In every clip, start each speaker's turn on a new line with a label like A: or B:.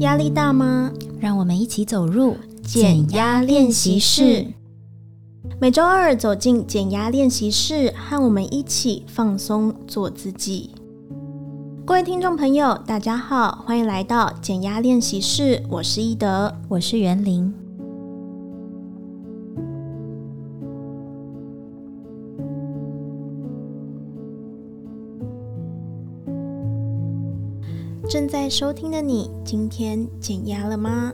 A: 压力大吗？
B: 让我们一起走入
A: 减压练习室。每周二走进减压练习室，和我们一起放松，做自己。各位听众朋友，大家好，欢迎来到减压练习室。我是伊德，
B: 我是袁玲。
A: 正在收听的你，今天减压了吗？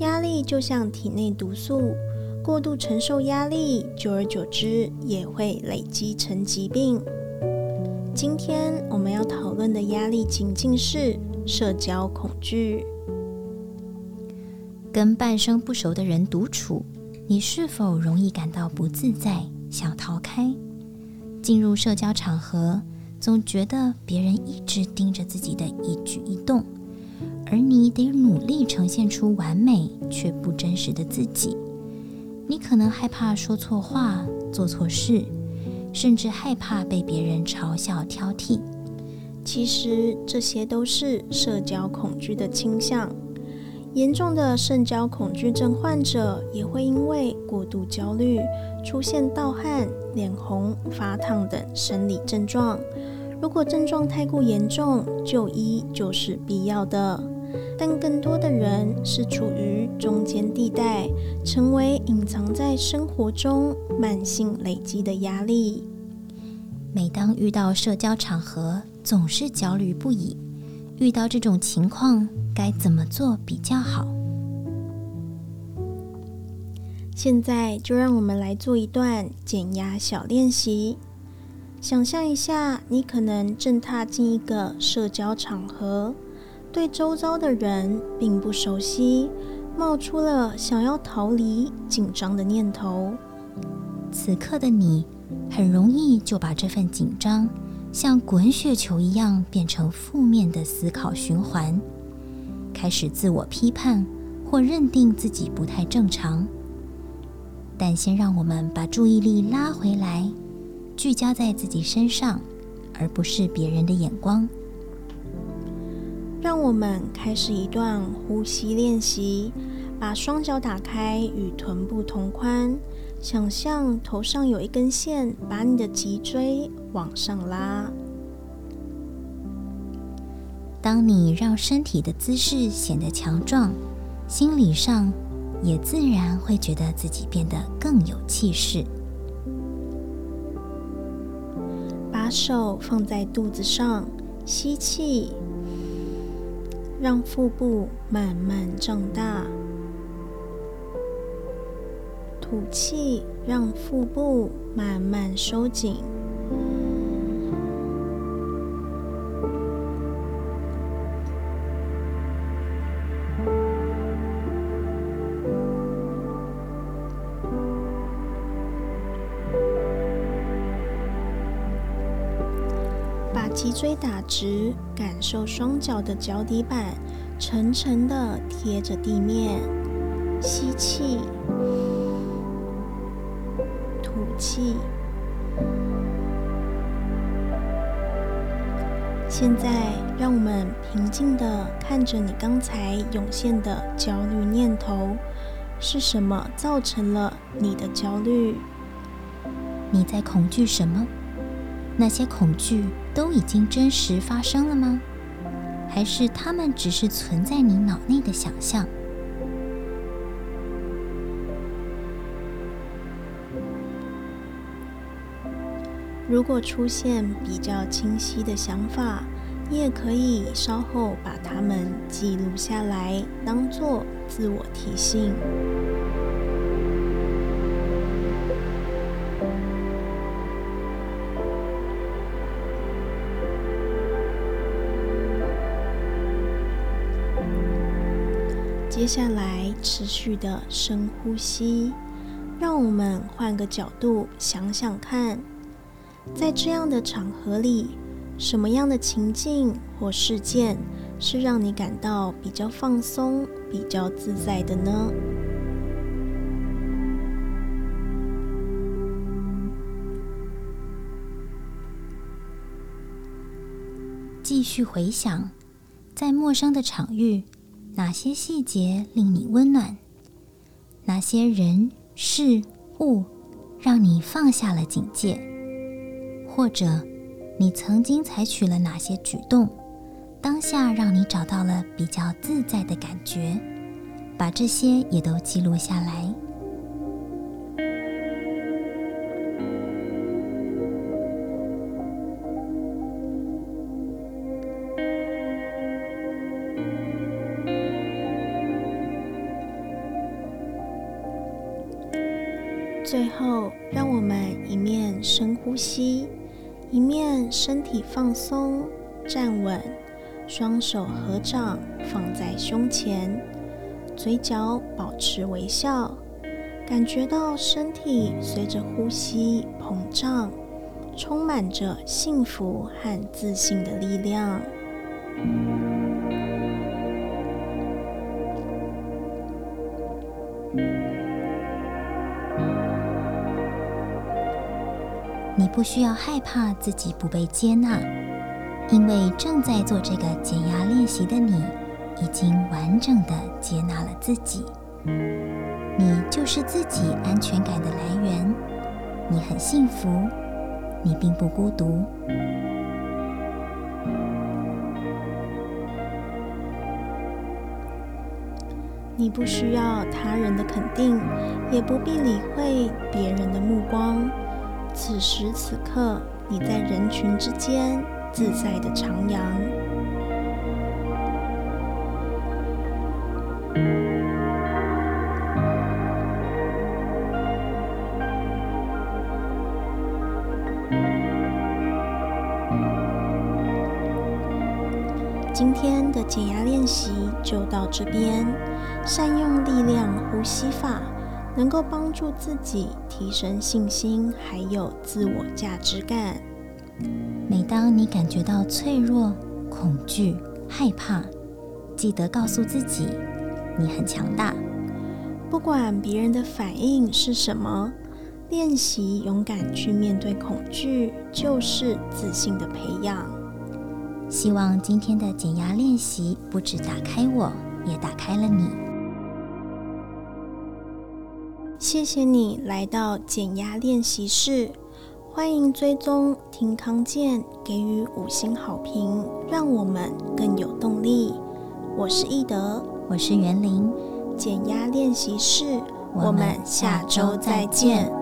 A: 压力就像体内毒素，过度承受压力，久而久之也会累积成疾病。今天我们要讨论的压力情境是社交恐惧。
B: 跟半生不熟的人独处，你是否容易感到不自在，想逃开？进入社交场合，总觉得别人一直盯着自己的一举一动，而你得努力呈现出完美却不真实的自己。你可能害怕说错话、做错事，甚至害怕被别人嘲笑挑剔。
A: 其实这些都是社交恐惧的倾向。严重的社交恐惧症患者也会因为过度焦虑，出现盗汗、脸红、发烫等生理症状。如果症状太过严重，就医就是必要的。但更多的人是处于中间地带，成为隐藏在生活中慢性累积的压力。
B: 每当遇到社交场合，总是焦虑不已。遇到这种情况，该怎么做比较好？
A: 现在就让我们来做一段减压小练习。想象一下，你可能正踏进一个社交场合，对周遭的人并不熟悉，冒出了想要逃离、紧张的念头。
B: 此刻的你，很容易就把这份紧张像滚雪球一样变成负面的思考循环，开始自我批判或认定自己不太正常。但先让我们把注意力拉回来。聚焦在自己身上，而不是别人的眼光。
A: 让我们开始一段呼吸练习，把双脚打开，与臀部同宽。想象头上有一根线，把你的脊椎往上拉。
B: 当你让身体的姿势显得强壮，心理上也自然会觉得自己变得更有气势。
A: 把手放在肚子上，吸气，让腹部慢慢胀大；吐气，让腹部慢慢收紧。脊椎打直，感受双脚的脚底板沉沉的贴着地面。吸气，吐气。现在，让我们平静的看着你刚才涌现的焦虑念头，是什么造成了你的焦虑？
B: 你在恐惧什么？那些恐惧都已经真实发生了吗？还是它们只是存在你脑内的想象？
A: 如果出现比较清晰的想法，你也可以稍后把它们记录下来，当做自我提醒。接下来，持续的深呼吸，让我们换个角度想想看，在这样的场合里，什么样的情境或事件是让你感到比较放松、比较自在的呢？
B: 继续回想，在陌生的场域。哪些细节令你温暖？哪些人事物让你放下了警戒？或者，你曾经采取了哪些举动，当下让你找到了比较自在的感觉？把这些也都记录下来。
A: 最后，让我们一面深呼吸，一面身体放松，站稳，双手合掌放在胸前，嘴角保持微笑，感觉到身体随着呼吸膨胀，充满着幸福和自信的力量。
B: 不需要害怕自己不被接纳，因为正在做这个减压练习的你，已经完整的接纳了自己。你就是自己安全感的来源，你很幸福，你并不孤独。
A: 你不需要他人的肯定，也不必理会别人的目光。此时此刻，你在人群之间自在的徜徉。今天的减压练习就到这边，善用力量呼吸法。能够帮助自己提升信心，还有自我价值感。
B: 每当你感觉到脆弱、恐惧、害怕，记得告诉自己，你很强大。
A: 不管别人的反应是什么，练习勇敢去面对恐惧，就是自信的培养。
B: 希望今天的减压练习不止打开我，也打开了你。
A: 谢谢你来到减压练习室，欢迎追踪听康健，给予五星好评，让我们更有动力。我是易德，
B: 我是袁玲，
A: 减压练习室，我们下周再见。